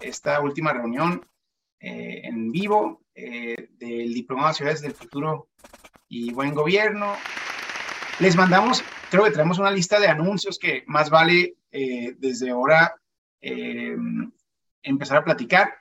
esta última reunión eh, en vivo eh, del Diplomado de Ciudades del Futuro y Buen Gobierno. Les mandamos, creo que tenemos una lista de anuncios que más vale desde ahora empezar a platicar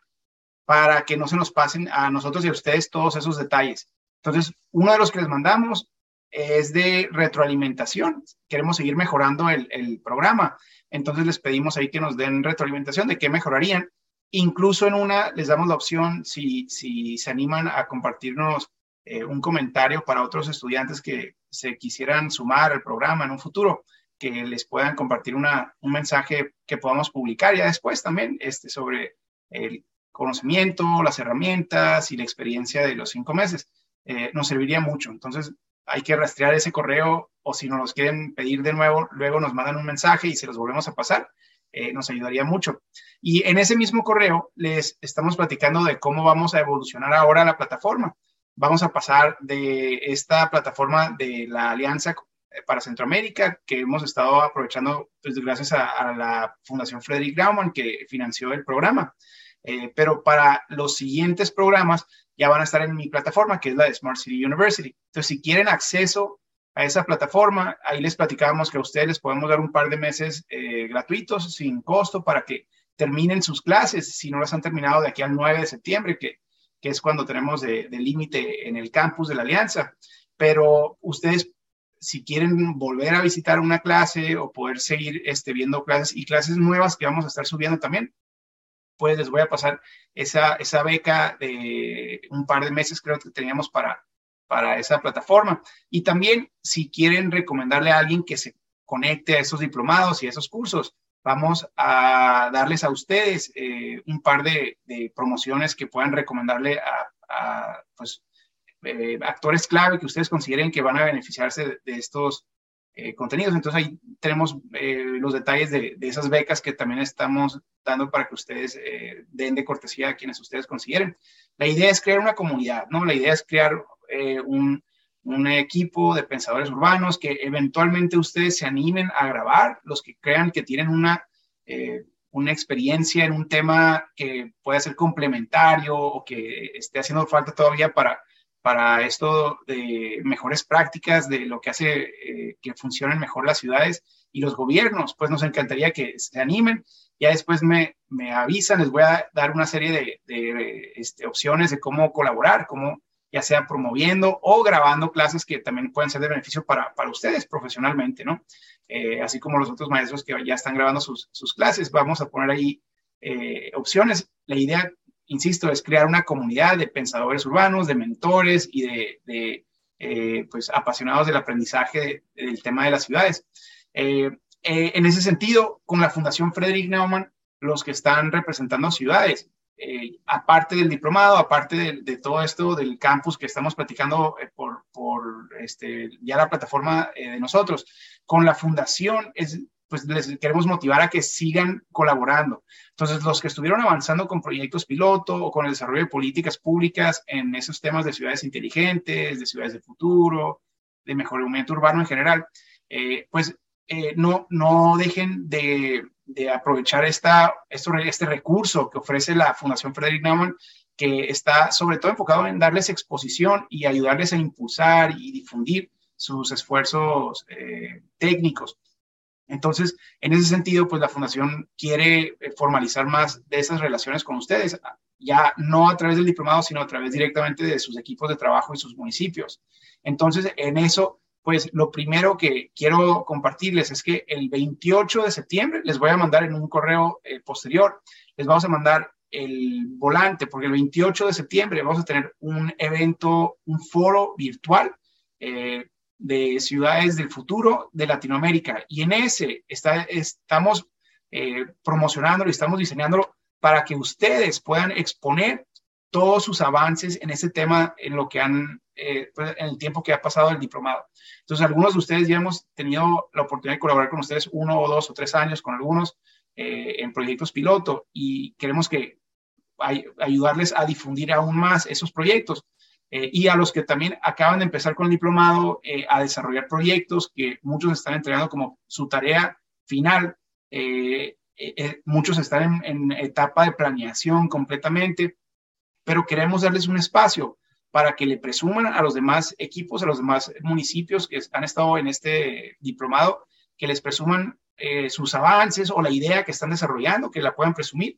para que no se nos pasen a nosotros y a ustedes todos esos detalles. Entonces, uno de los que les mandamos es de retroalimentación. Queremos seguir mejorando el, programa. Entonces les pedimos ahí que nos den retroalimentación de qué mejorarían. Incluso en una les damos la opción, si, si se animan a compartirnos eh, un comentario para otros estudiantes que se quisieran sumar al programa en un futuro, que les puedan compartir una, un mensaje que podamos publicar ya después también este, sobre el conocimiento, las herramientas y la experiencia de los cinco meses. Eh, nos serviría mucho. Entonces, hay que rastrear ese correo o si nos los quieren pedir de nuevo, luego nos mandan un mensaje y se los volvemos a pasar. Eh, nos ayudaría mucho. Y en ese mismo correo les estamos platicando de cómo vamos a evolucionar ahora la plataforma. Vamos a pasar de esta plataforma de la Alianza para Centroamérica, que hemos estado aprovechando pues, gracias a, la Fundación Frederick Grauman, que financió el programa. Eh, pero para los siguientes programas ya van a estar en mi plataforma, que es la de Smart City University. Entonces, si quieren acceso a esa plataforma, ahí les platicábamos que a ustedes les podemos dar un par de meses eh, gratuitos, sin costo, para que terminen sus clases, si no las han terminado de aquí al 9 de septiembre, que, que es cuando tenemos de límite en el campus de la Alianza. Pero ustedes, si quieren volver a visitar una clase o poder seguir este, viendo clases y clases nuevas que vamos a estar subiendo también, pues les voy a pasar esa, esa beca de un par de meses, creo que teníamos para, para esa plataforma. Y también, si quieren recomendarle a alguien que se conecte a esos diplomados y a esos cursos, vamos a darles a ustedes eh, un par de, promociones que puedan recomendarle a, pues, eh, actores clave que ustedes consideren que van a beneficiarse de estos eh, contenidos. Entonces ahí tenemos eh, los detalles de, esas becas que también estamos dando para que ustedes eh, den de cortesía a quienes ustedes consideren. La idea es crear una comunidad, ¿no? La idea es crear un, un, equipo de pensadores urbanos que eventualmente ustedes se animen a grabar, los que crean que tienen una, una experiencia en un tema que pueda ser complementario o que esté haciendo falta todavía para para esto de mejores prácticas, de lo que hace eh, que funcionen mejor las ciudades y los gobiernos. Pues nos encantaría que se animen. Ya después me, me avisan, les voy a dar una serie de, de este, opciones de cómo colaborar, cómo ya sea promoviendo o grabando clases que también pueden ser de beneficio para, para ustedes profesionalmente, ¿no? Eh, así como los otros maestros que ya están grabando sus, sus clases. Vamos a poner ahí eh, opciones. La idea insisto, es crear una comunidad de pensadores urbanos, de mentores y de, eh, pues, apasionados del aprendizaje del tema de las ciudades. En ese sentido, con la Fundación Frederick Neumann, los que están representando ciudades, aparte del diplomado, aparte de, todo esto del campus que estamos platicando por, por este, ya la plataforma de nosotros, con la fundación es pues les queremos motivar a que sigan colaborando. Entonces, los que estuvieron avanzando con proyectos piloto o con el desarrollo de políticas públicas en esos temas de ciudades inteligentes, de ciudades de futuro, de mejoramiento urbano en general, eh, pues eh, no, no dejen de, de aprovechar esta, este recurso que ofrece la Fundación Frederick Naumann, que está sobre todo enfocado en darles exposición y ayudarles a impulsar y difundir sus esfuerzos eh, técnicos. Entonces, en ese sentido, pues la fundación quiere eh, formalizar más de esas relaciones con ustedes, ya no a través del diplomado, sino a través directamente de sus equipos de trabajo y sus municipios. Entonces, en eso, pues lo primero que quiero compartirles es que el 28 de septiembre les voy a mandar en un correo eh, posterior, les vamos a mandar el volante, porque el 28 de septiembre vamos a tener un evento, un foro virtual eh, de ciudades del futuro de Latinoamérica. Y en ese está, estamos eh, promocionándolo y estamos diseñándolo para que ustedes puedan exponer todos sus avances en ese tema en lo que han, eh, pues, en el tiempo que ha pasado el diplomado. Entonces, algunos de ustedes ya hemos tenido la oportunidad de colaborar con ustedes uno o dos o tres años con algunos eh, en proyectos piloto y queremos que ayudarles a difundir aún más esos proyectos. Eh, y a los que también acaban de empezar con el diplomado a desarrollar proyectos que muchos están entregando como su tarea final. Muchos están en, etapa de planeación completamente, pero queremos darles un espacio para que le presuman a los demás equipos, a los demás municipios que han estado en este diplomado, que les presuman sus avances o la idea que están desarrollando, que la puedan presumir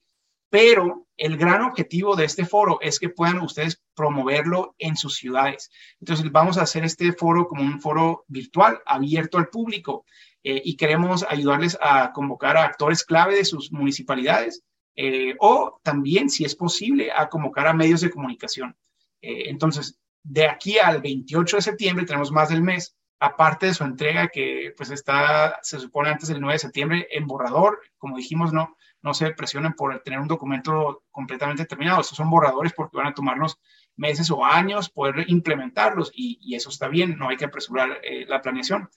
pero el gran objetivo de este foro es que puedan ustedes promoverlo en sus ciudades. Entonces, vamos a hacer este foro como un foro virtual, abierto al público, eh, y queremos ayudarles a convocar a actores clave de sus municipalidades eh, o también, si es posible, a convocar a medios de comunicación. Eh, entonces, de aquí al 28 de septiembre, tenemos más del mes, aparte de su entrega que pues está, se supone antes del 9 de septiembre en borrador, como dijimos, no, no se presionen por tener un documento completamente terminado. Estos son borradores porque van a tomarnos meses o años poder implementarlos y, eso está bien, no hay que apresurar eh, la planeación,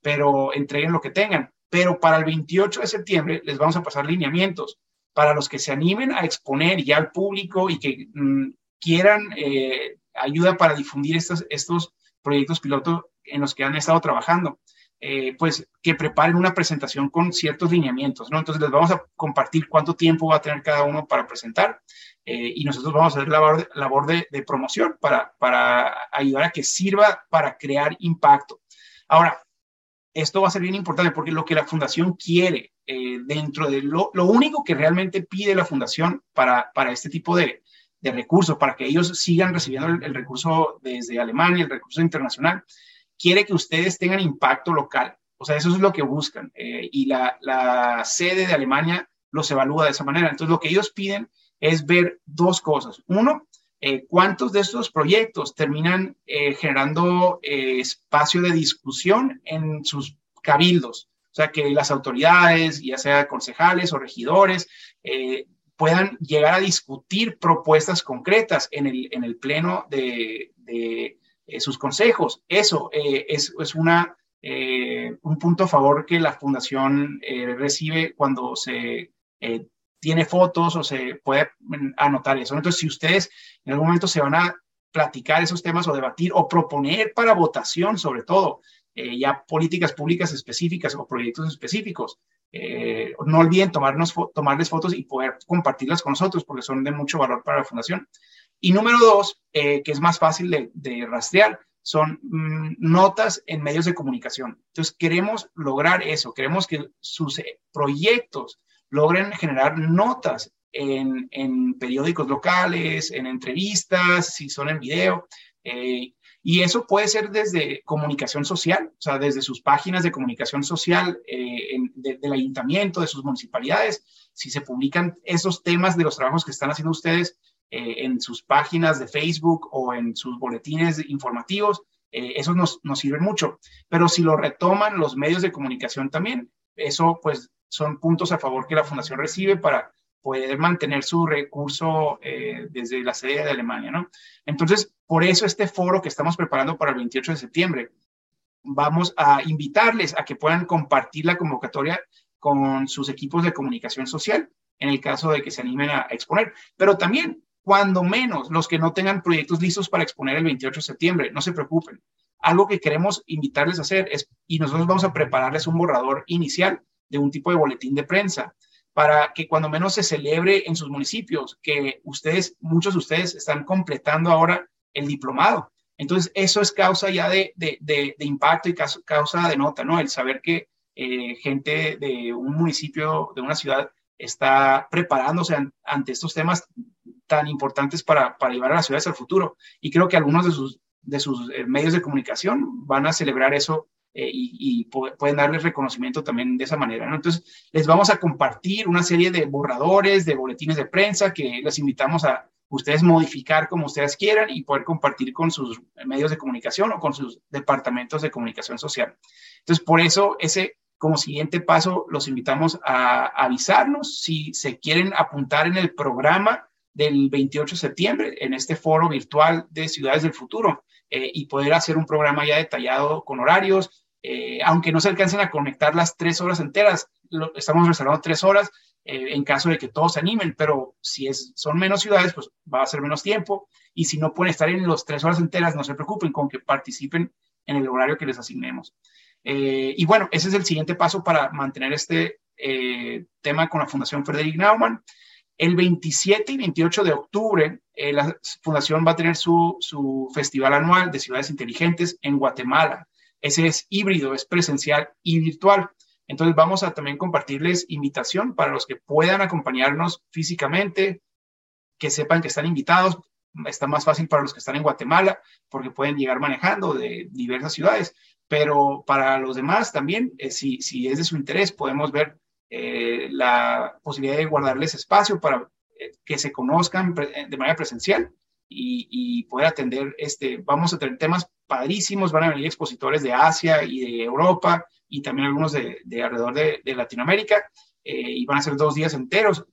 pero entreguen lo que tengan. Pero para el 28 de septiembre les vamos a pasar lineamientos para los que se animen a exponer ya al público y que mm, quieran eh, ayuda para difundir estos, estos proyectos pilotos en los que han estado trabajando. Eh, pues que preparen una presentación con ciertos lineamientos, ¿no? Entonces les vamos a compartir cuánto tiempo va a tener cada uno para presentar eh, y nosotros vamos a hacer labor, labor de, promoción para, para ayudar a que sirva para crear impacto. Ahora, esto va a ser bien importante porque lo que la fundación quiere eh, dentro de lo, lo, único que realmente pide la fundación para, para este tipo de, de recursos, para que ellos sigan recibiendo el recurso desde Alemania, el recurso internacional, quiere que ustedes tengan impacto local. O sea, eso es lo que buscan. Eh, y la, sede de Alemania los evalúa de esa manera. Entonces, lo que ellos piden es ver dos cosas. Uno, eh, cuántos de estos proyectos terminan eh, generando espacio de discusión en sus cabildos. O sea, que las autoridades, ya sea concejales o regidores, puedan llegar a discutir propuestas concretas en el, en el pleno de, eh, sus consejos. Eso eh, es, es, una, eh, un punto a favor que la fundación recibe cuando se tiene fotos o se puede anotar eso. Entonces, si ustedes en algún momento se van a platicar esos temas o debatir o proponer para votación, sobre todo, ya políticas públicas específicas o proyectos específicos, no olviden tomarnos, tomarles fotos y poder compartirlas con nosotros porque son de mucho valor para la fundación. Y número dos, eh, que es más fácil de, rastrear, son mm, notas en medios de comunicación. Entonces, queremos lograr eso, queremos que sus eh, proyectos logren generar notas en, periódicos locales, en entrevistas, si son en video. Eh, y eso puede ser desde comunicación social, o sea, desde sus páginas de comunicación social del ayuntamiento, de sus municipalidades. Si se publican esos temas de los trabajos que están haciendo ustedes, eh, en sus páginas de Facebook o en sus boletines informativos, eh, eso nos, nos sirve mucho. Pero si lo retoman los medios de comunicación también, eso pues son puntos a favor que la fundación recibe para poder mantener su recurso eh, desde la sede de Alemania, ¿no? Entonces, por eso este foro que estamos preparando para el 28 de septiembre, vamos a invitarles a que puedan compartir la convocatoria con sus equipos de comunicación social en el caso de que se animen a exponer. Pero también cuando menos los que no tengan proyectos listos para exponer el 28 de septiembre, no se preocupen. Algo que queremos invitarles a hacer es, y nosotros vamos a prepararles un borrador inicial de un tipo de boletín de prensa para que cuando menos se celebre en sus municipios, que ustedes, muchos de ustedes están completando ahora el diplomado. Entonces, eso es causa ya de, de, impacto y causa de nota, ¿no? El saber que eh, gente de un municipio, de una ciudad, está preparándose ante estos temas tan importantes para, para, llevar a las ciudades al futuro. Y creo que algunos de sus, de sus eh, medios de comunicación van a celebrar eso eh, y, pueden darles reconocimiento también de esa manera. ¿no? Entonces, les vamos a compartir una serie de borradores, de boletines de prensa que les invitamos a ustedes modificar como ustedes quieran y poder compartir con sus medios de comunicación o con sus departamentos de comunicación social. Entonces, por eso ese como siguiente paso, los invitamos a avisarnos si se quieren apuntar en el programa del 28 de septiembre, en este foro virtual de Ciudades del Futuro, eh, y poder hacer un programa ya detallado con horarios. Eh, aunque no se alcancen a conectar las tres horas enteras, estamos reservando tres horas eh, en caso de que todos se animen, pero si son menos ciudades, pues va a ser menos tiempo. Y si no pueden estar en las tres horas enteras, no se preocupen con que participen en el horario que les asignemos. Eh, y bueno, ese es el siguiente paso para mantener este tema con la Fundación Frederick Naumann. El 27 y 28 de octubre, la Fundación va a tener su festival anual de ciudades inteligentes en Guatemala. Ese es híbrido, es presencial y virtual. Entonces vamos a también compartirles invitación para los que puedan acompañarnos físicamente, que sepan que están invitados. Está más fácil para los que están en Guatemala porque pueden llegar manejando de diversas ciudades, pero para los demás también, eh, si, si es de su interés, podemos ver eh, la posibilidad de guardarles espacio para eh, que se conozcan de manera presencial y, poder atender, este, vamos a tener temas padrísimos, van a venir expositores de Asia y de Europa y también algunos de, alrededor de, Latinoamérica y van a ser dos días enteros.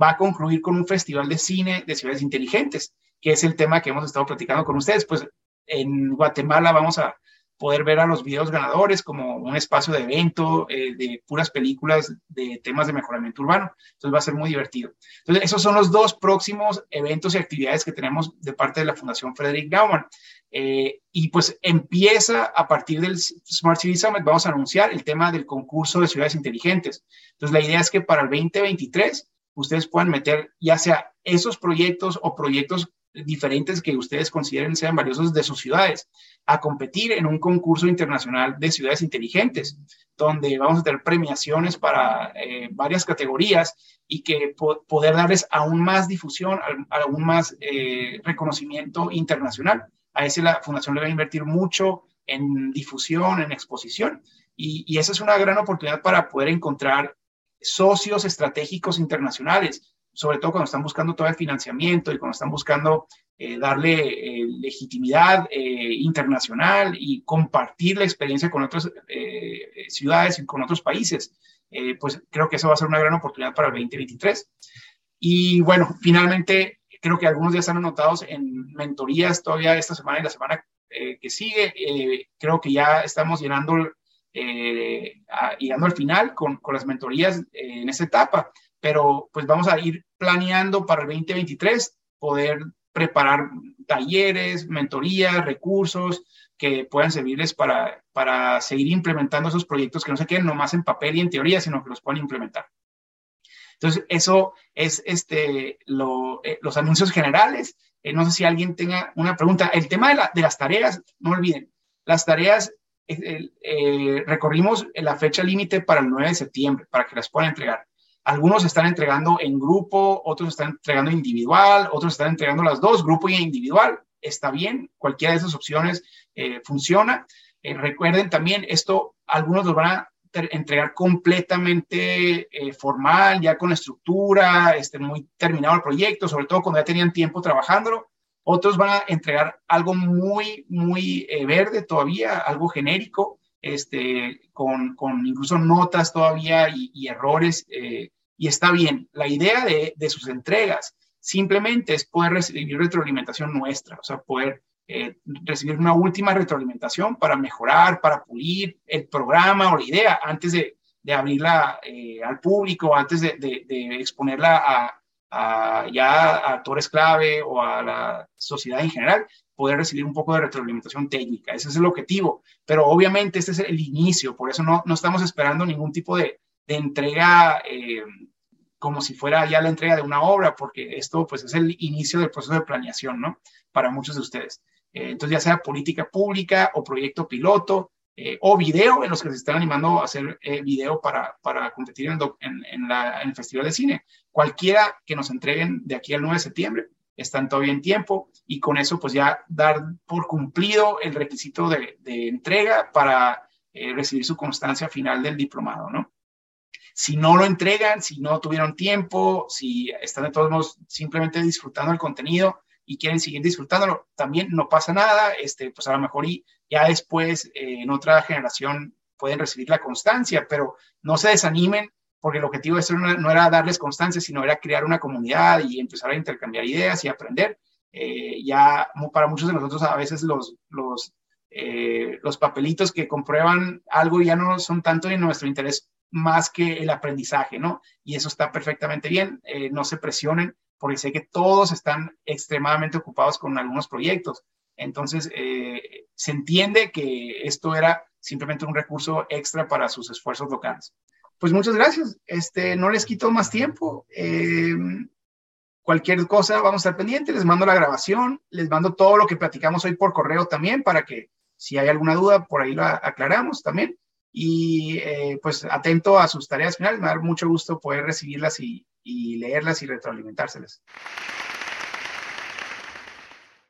Va a concluir con un festival de cine de ciudades inteligentes, que es el tema que hemos estado platicando con ustedes. Pues en Guatemala vamos a poder ver a los videos ganadores como un espacio de evento eh, de puras películas de temas de mejoramiento urbano. Entonces va a ser muy divertido. Entonces, esos son los dos próximos eventos y actividades que tenemos de parte de la Fundación Frederick Naumann. Eh, y pues empieza a partir del Smart City Summit, vamos a anunciar el tema del concurso de ciudades inteligentes. Entonces, la idea es que para el 2023 ustedes puedan meter ya sea esos proyectos o proyectos diferentes que ustedes consideren sean valiosos de sus ciudades, a competir en un concurso internacional de ciudades inteligentes, donde vamos a tener premiaciones para eh, varias categorías y que poder darles aún más difusión, aún más eh, reconocimiento internacional. A ese la Fundación le va a invertir mucho en difusión, en exposición, y, y esa es una gran oportunidad para poder encontrar socios estratégicos internacionales sobre todo cuando están buscando todo el financiamiento y cuando están buscando eh, darle eh, legitimidad eh, internacional y compartir la experiencia con otras ciudades y con otros países, pues creo que eso va a ser una gran oportunidad para el 2023. Y bueno, finalmente, creo que algunos ya están anotados en mentorías todavía esta semana y la semana que sigue. creo que ya estamos llenando, llegando al final con, con las mentorías en esta etapa pero pues vamos a ir planeando para el 2023 poder preparar talleres, mentorías, recursos que puedan servirles para, para seguir implementando esos proyectos que no se queden nomás en papel y en teoría, sino que los puedan implementar. Entonces, eso es este, eh, los anuncios generales. Eh, no sé si alguien tenga una pregunta. El tema de, la, de las tareas, no olviden, las tareas, eh, recorrimos la fecha límite para el 9 de septiembre, para que las puedan entregar. Algunos están entregando en grupo, otros están entregando individual, otros están entregando las dos, grupo y individual. Está bien, cualquiera de esas opciones eh, funciona. Eh, recuerden también, esto algunos lo van a entregar completamente eh, formal, ya con estructura, este, muy terminado el proyecto, sobre todo cuando ya tenían tiempo trabajándolo. Otros van a entregar algo muy, muy verde todavía, algo genérico, este, con, con incluso notas todavía y, y errores y está bien. La idea de, sus entregas simplemente es poder recibir retroalimentación nuestra, o sea, poder eh, recibir una última retroalimentación para mejorar, para pulir el programa o la idea antes de, abrirla eh, al público, antes de, exponerla a, a, ya a actores clave o a la sociedad en general, poder recibir un poco de retroalimentación técnica. Ese es el objetivo. Pero obviamente este es el inicio, por eso no, no estamos esperando ningún tipo de, de entrega eh, como si fuera ya la entrega de una obra, porque esto pues es el inicio del proceso de planeación, ¿no? Para muchos de ustedes. Eh, entonces, ya sea política pública o proyecto piloto eh, o video, en los que se están animando a hacer video para, para competir en, en, el Festival de Cine. Cualquiera que nos entreguen de aquí al 9 de septiembre, están todavía en tiempo y con eso pues ya dar por cumplido el requisito de entrega para recibir su constancia final del diplomado, ¿no? Si no lo entregan, si no tuvieron tiempo, si están de todos modos simplemente disfrutando el contenido y quieren seguir disfrutándolo, también no pasa nada, este, pues a lo mejor y ya después eh, en otra generación pueden recibir la constancia, pero no se desanimen porque el objetivo de esto no, era darles constancia, sino era crear una comunidad y empezar a intercambiar ideas y aprender. Eh, ya para muchos de nosotros a veces los, los, eh, los papelitos que comprueban algo ya no son tanto de nuestro interés más que el aprendizaje, ¿no? Y eso está perfectamente bien, eh, no se presionen, porque sé que todos están extremadamente ocupados con algunos proyectos. Entonces, eh, se entiende que esto era simplemente un recurso extra para sus esfuerzos locales. Pues muchas gracias. Este, no les quito más tiempo. Eh, cualquier cosa, vamos a estar pendientes. Les mando la grabación, les mando todo lo que platicamos hoy por correo también para que si hay alguna duda, por ahí la aclaramos también y eh, pues atento a sus tareas finales. Me da mucho gusto poder recibirlas y leerlas y retroalimentárselas.